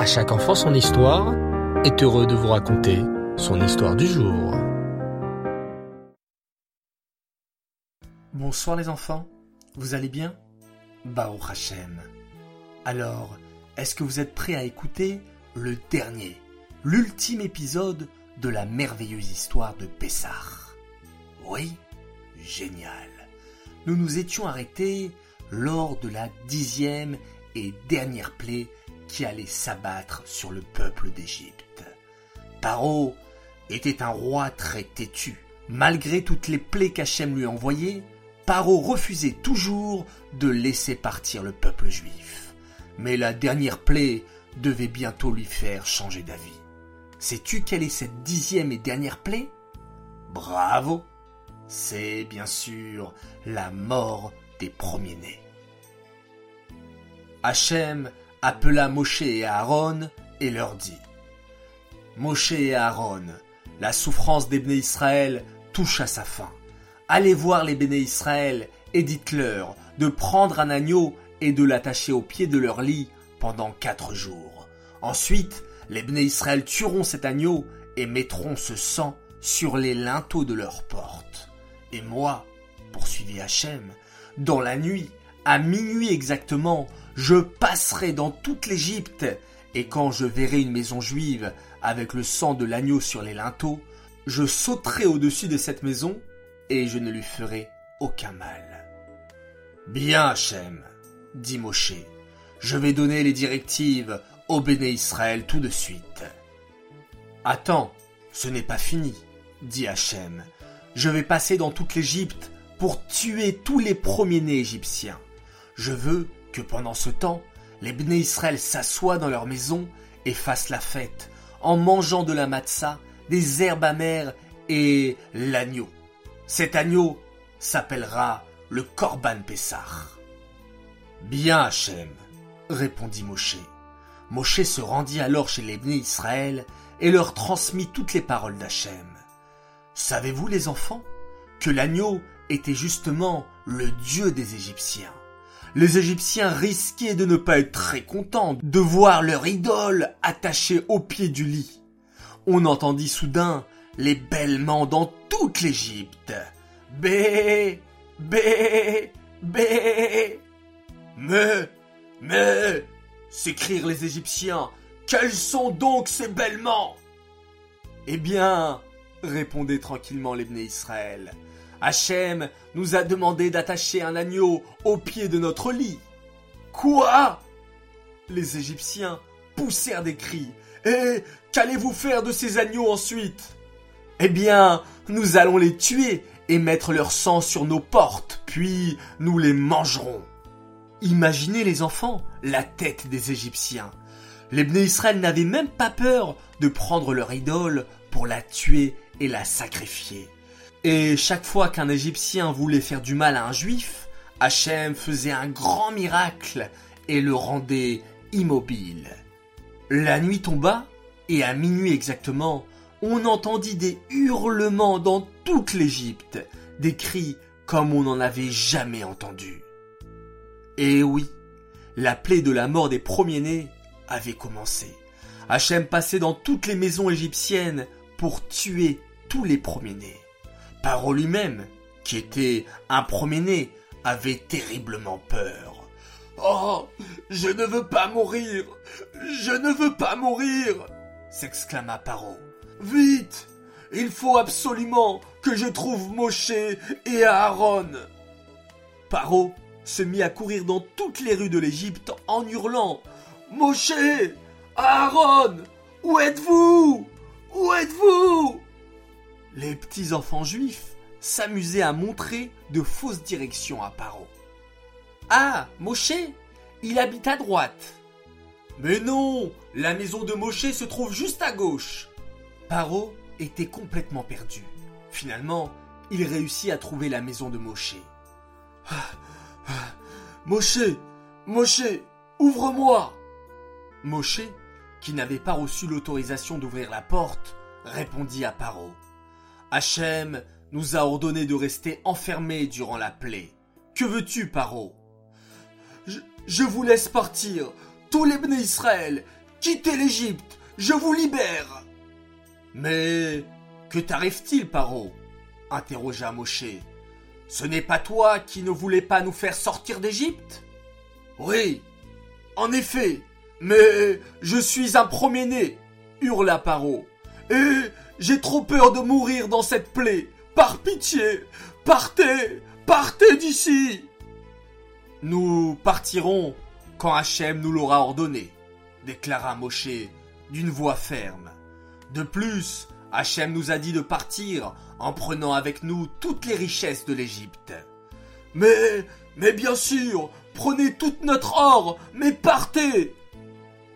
À chaque enfant son histoire est heureux de vous raconter son histoire du jour. Bonsoir les enfants, vous allez bien? Baruch Hashem. Alors, est-ce que vous êtes prêts à écouter le dernier, l'ultime épisode de la merveilleuse histoire de Pessah? Oui Génial. Nous nous étions arrêtés lors de la dixième et dernière plaie qui allait s'abattre sur le peuple d'Égypte. Paro était un roi très têtu. Malgré toutes les plaies qu'Hachem lui envoyait, Paro refusait toujours de laisser partir le peuple juif. Mais la dernière plaie devait bientôt lui faire changer d'avis. Sais-tu quelle est cette dixième et dernière plaie? Bravo C'est bien sûr la mort des premiers-nés. Hachem appela Moshe et Aaron et leur dit Moshe et Aaron, la souffrance des béné Israël touche à sa fin. Allez voir les béné Israël et dites-leur de prendre un agneau et de l'attacher au pied de leur lit pendant quatre jours. Ensuite, les béné Israël tueront cet agneau et mettront ce sang sur les linteaux de leurs portes. Et moi, poursuivit Hachem, dans la nuit, à minuit exactement, je passerai dans toute l'Égypte, et quand je verrai une maison juive avec le sang de l'agneau sur les linteaux, je sauterai au-dessus de cette maison, et je ne lui ferai aucun mal. Bien, Hachem, dit Moshe, je vais donner les directives au béné Israël tout de suite. Attends, ce n'est pas fini, dit Hachem. Je vais passer dans toute l'Égypte pour tuer tous les premiers-nés égyptiens. Je veux que pendant ce temps, les Bné Israël s'assoient dans leur maison et fassent la fête, en mangeant de la matzah, des herbes amères et l'agneau. Cet agneau s'appellera le Korban Pessah. Bien, Hachem, répondit Moshe. Moshe se rendit alors chez les Bné Israël et leur transmit toutes les paroles d'Hachem. Savez-vous, les enfants, que l'agneau était justement le dieu des Égyptiens? Les Égyptiens risquaient de ne pas être très contents de voir leur idole attachée au pied du lit. On entendit soudain les bêlements dans toute l'Égypte. Bé, bé, bé. Mais, mais, s'écrièrent les Égyptiens, quels sont donc ces bêlements Eh bien, répondaient tranquillement les Israël, Hachem nous a demandé d'attacher un agneau au pied de notre lit. Quoi? Les Égyptiens poussèrent des cris. Et qu'allez-vous faire de ces agneaux ensuite? Eh bien, nous allons les tuer et mettre leur sang sur nos portes, puis nous les mangerons. Imaginez les enfants, la tête des Égyptiens. Les Bné Israël n'avaient même pas peur de prendre leur idole pour la tuer et la sacrifier. Et chaque fois qu'un Égyptien voulait faire du mal à un Juif, Hachem faisait un grand miracle et le rendait immobile. La nuit tomba, et à minuit exactement, on entendit des hurlements dans toute l'Égypte, des cris comme on n'en avait jamais entendu. Et oui, la plaie de la mort des premiers-nés avait commencé. Hachem passait dans toutes les maisons égyptiennes pour tuer tous les premiers-nés. Paro lui-même, qui était un premier-né, avait terriblement peur. Oh, je ne veux pas mourir, je ne veux pas mourir, s'exclama Paro. Vite, il faut absolument que je trouve Moshe et Aaron. Paro se mit à courir dans toutes les rues de l'Égypte en hurlant. Moshe, Aaron, où êtes-vous? Où êtes-vous? Les petits enfants juifs s'amusaient à montrer de fausses directions à Paro. Ah, Moshe, il habite à droite. Mais non, la maison de Moshe se trouve juste à gauche. Paro était complètement perdu. Finalement, il réussit à trouver la maison de Moshe. Ah, ah, Moshe, Moshe, ouvre-moi Moshe, qui n'avait pas reçu l'autorisation d'ouvrir la porte, répondit à Paro. Hachem nous a ordonné de rester enfermés durant la plaie. Que veux-tu, Paro? Je, vous laisse partir, tous les béné Israël, quittez l'Égypte, je vous libère. Mais que t'arrive-t-il, Paro? interrogea Moshe. Ce n'est pas toi qui ne voulais pas nous faire sortir d'Égypte? Oui, en effet, mais je suis un premier-né, hurla Paro. Et j'ai trop peur de mourir dans cette plaie. Par pitié, partez, partez d'ici. Nous partirons quand Hachem nous l'aura ordonné, déclara Moshe d'une voix ferme. De plus, Hachem nous a dit de partir en prenant avec nous toutes les richesses de l'Égypte. Mais, mais bien sûr, prenez tout notre or, mais partez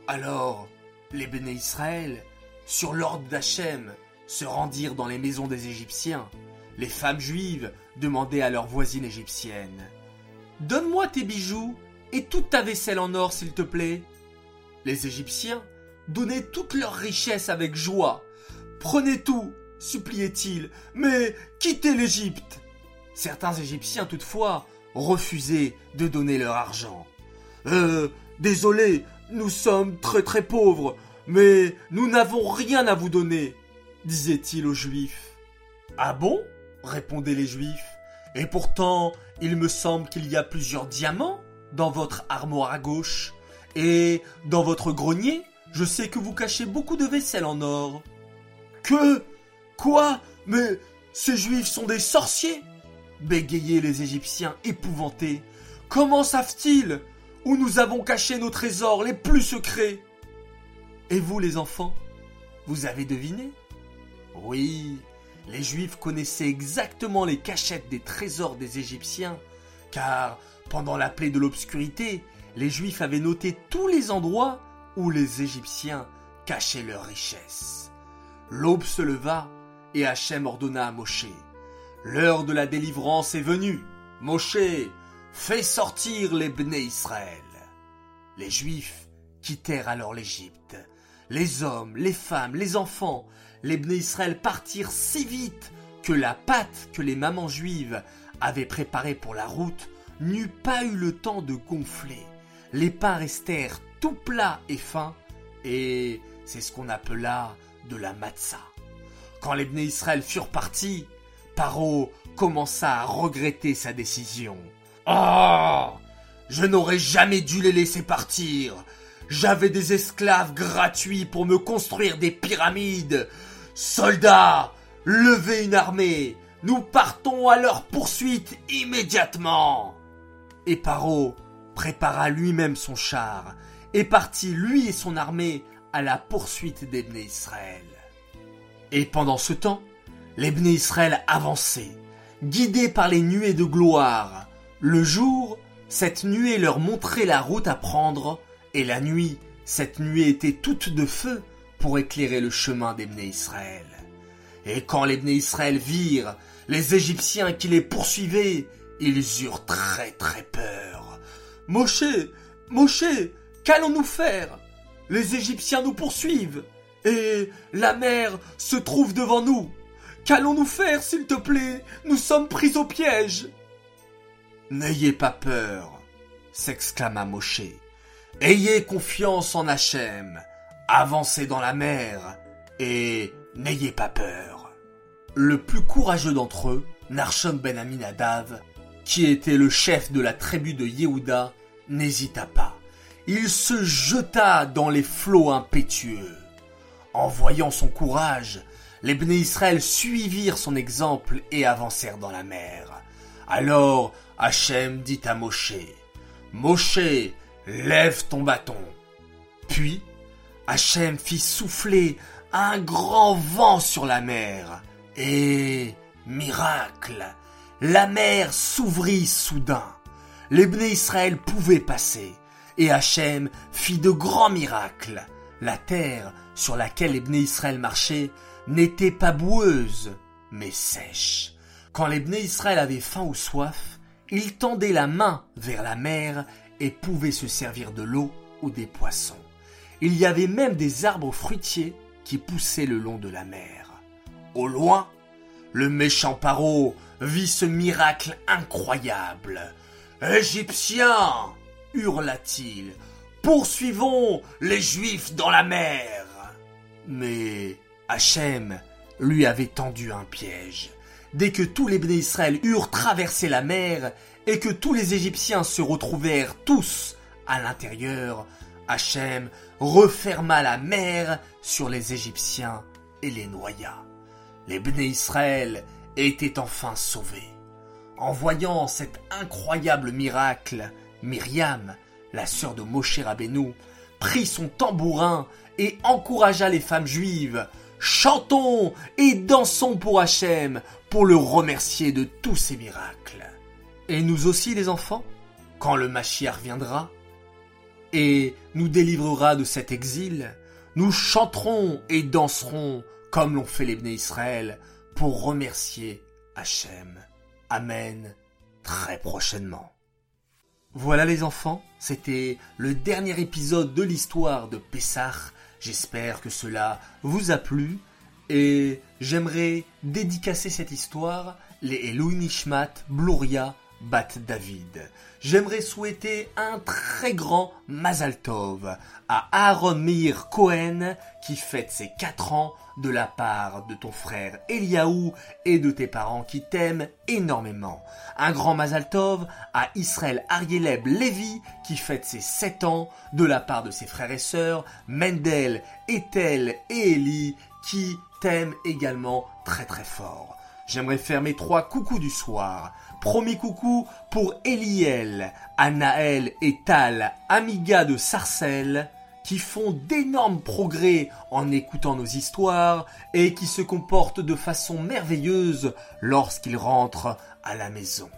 Alors, les béné Israël, sur l'ordre d'Hachem, se rendirent dans les maisons des Égyptiens. Les femmes juives demandaient à leurs voisines égyptiennes Donne-moi tes bijoux et toute ta vaisselle en or, s'il te plaît. Les Égyptiens donnaient toutes leurs richesses avec joie. Prenez tout, suppliaient-ils, mais quittez l'Égypte. Certains Égyptiens, toutefois, refusaient de donner leur argent. Euh, désolé, nous sommes très très pauvres, mais nous n'avons rien à vous donner, disait-il aux Juifs. Ah bon? répondaient les Juifs. Et pourtant, il me semble qu'il y a plusieurs diamants dans votre armoire à gauche. Et dans votre grenier, je sais que vous cachez beaucoup de vaisselle en or. Que? Quoi? Mais ces Juifs sont des sorciers? bégayaient les Égyptiens épouvantés. Comment savent-ils où nous avons caché nos trésors les plus secrets? Et vous, les enfants, vous avez deviné? Oui, les Juifs connaissaient exactement les cachettes des trésors des Égyptiens, car pendant la plaie de l'obscurité, les Juifs avaient noté tous les endroits où les Égyptiens cachaient leurs richesses. L'aube se leva et Hachem ordonna à Moshe L'heure de la délivrance est venue. Moshe, fais sortir les Bnei Israël. Les Juifs quittèrent alors l'Égypte. Les hommes, les femmes, les enfants, les Bnei Israël partirent si vite que la pâte que les mamans juives avaient préparée pour la route n'eut pas eu le temps de gonfler. Les pains restèrent tout plats et fins, et c'est ce qu'on appela de la matzah. Quand les Bnei Israël furent partis, Paro commença à regretter sa décision. Oh Je n'aurais jamais dû les laisser partir. J'avais des esclaves gratuits pour me construire des pyramides. Soldats, levez une armée. Nous partons à leur poursuite immédiatement. Et Paro prépara lui-même son char et partit lui et son armée à la poursuite des Israël. Et pendant ce temps, les Israël avançaient, guidés par les nuées de gloire. Le jour, cette nuée leur montrait la route à prendre, et la nuit, cette nuée était toute de feu pour éclairer le chemin des Israël. Et quand les Israël virent les Égyptiens qui les poursuivaient, ils eurent très très peur. Moshe, Moshe, qu'allons-nous faire? Les Égyptiens nous poursuivent, et la mer se trouve devant nous. Qu'allons-nous faire, s'il te plaît? Nous sommes pris au piège. N'ayez pas peur, s'exclama Moshe. Ayez confiance en Hachem. Avancez dans la mer et n'ayez pas peur. Le plus courageux d'entre eux, Narshon ben Aminadav, qui était le chef de la tribu de Yehuda, n'hésita pas. Il se jeta dans les flots impétueux. En voyant son courage, les Bnei Israël suivirent son exemple et avancèrent dans la mer. Alors Hachem dit à Moshe, Moshe, lève ton bâton. Puis Hachem fit souffler un grand vent sur la mer. Et, miracle, la mer s'ouvrit soudain. Les Bnei Israël pouvaient passer. Et Hachem fit de grands miracles. La terre sur laquelle les Bnei Israël marchaient n'était pas boueuse, mais sèche. Quand les Bnei Israël avaient faim ou soif, ils tendaient la main vers la mer et pouvaient se servir de l'eau ou des poissons. Il y avait même des arbres fruitiers qui poussaient le long de la mer. Au loin, le méchant Paro vit ce miracle incroyable. Égyptiens hurla-t-il, Poursuivons les Juifs dans la mer. Mais Hachem lui avait tendu un piège. Dès que tous les Béné Israël eurent traversé la mer et que tous les Égyptiens se retrouvèrent tous à l'intérieur, Hachem referma la mer sur les Égyptiens et les noya. Les Béné Israël étaient enfin sauvés. En voyant cet incroyable miracle, Myriam, la sœur de Moshe Rabbeinu, prit son tambourin et encouragea les femmes juives. Chantons et dansons pour Hachem, pour le remercier de tous ses miracles. Et nous aussi les enfants, quand le Mashiach viendra, nous délivrera de cet exil, nous chanterons et danserons comme l'ont fait les Bnei Israël pour remercier Hachem. Amen. Très prochainement. Voilà les enfants, c'était le dernier épisode de l'histoire de Pessah. J'espère que cela vous a plu et j'aimerais dédicacer cette histoire les Elohim Nishmat Bat David. J'aimerais souhaiter un très grand Mazal Tov à Aaron Cohen qui fête ses 4 ans de la part de ton frère Eliaou et de tes parents qui t'aiment énormément. Un grand Mazal Tov à Israël Arieleb Levi qui fête ses 7 ans de la part de ses frères et sœurs Mendel, Ethel et Eli qui t'aiment également très très fort. J'aimerais faire mes trois coucous du soir. Premier coucou pour Eliel, Anaël et Tal, amiga de Sarcelles, qui font d'énormes progrès en écoutant nos histoires et qui se comportent de façon merveilleuse lorsqu'ils rentrent à la maison.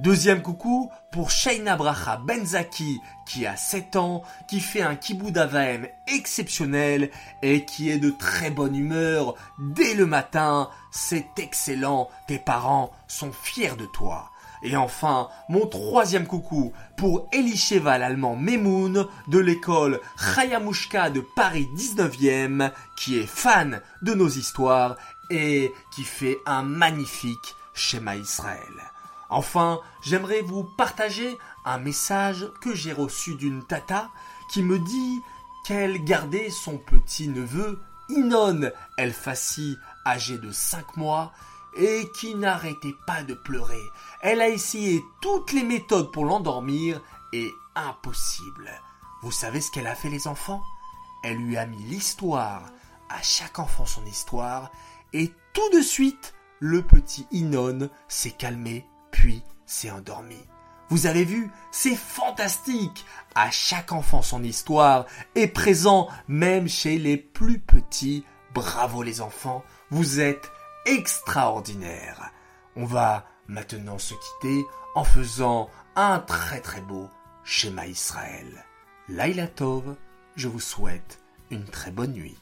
Deuxième coucou pour Shaina Bracha Benzaki qui a 7 ans, qui fait un kiboud avaem exceptionnel et qui est de très bonne humeur dès le matin. C'est excellent, tes parents sont fiers de toi. Et enfin, mon troisième coucou pour Elisheva l'allemand Memoun de l'école Chayamushka de Paris 19e qui est fan de nos histoires et qui fait un magnifique schéma Israël. Enfin, j'aimerais vous partager un message que j'ai reçu d'une tata qui me dit qu'elle gardait son petit neveu Inon El Fassi âgé de 5 mois et qui n'arrêtait pas de pleurer. Elle a essayé toutes les méthodes pour l'endormir et impossible. Vous savez ce qu'elle a fait les enfants? Elle lui a mis l'histoire, à chaque enfant son histoire, et tout de suite, le petit Inon s'est calmé, puis s'est endormi. Vous avez vu, c'est fantastique. À chaque enfant son histoire est présent même chez les plus petits. Bravo les enfants, vous êtes extraordinaire. On va maintenant se quitter en faisant un très très beau schéma Israël. Laila Tov, je vous souhaite une très bonne nuit.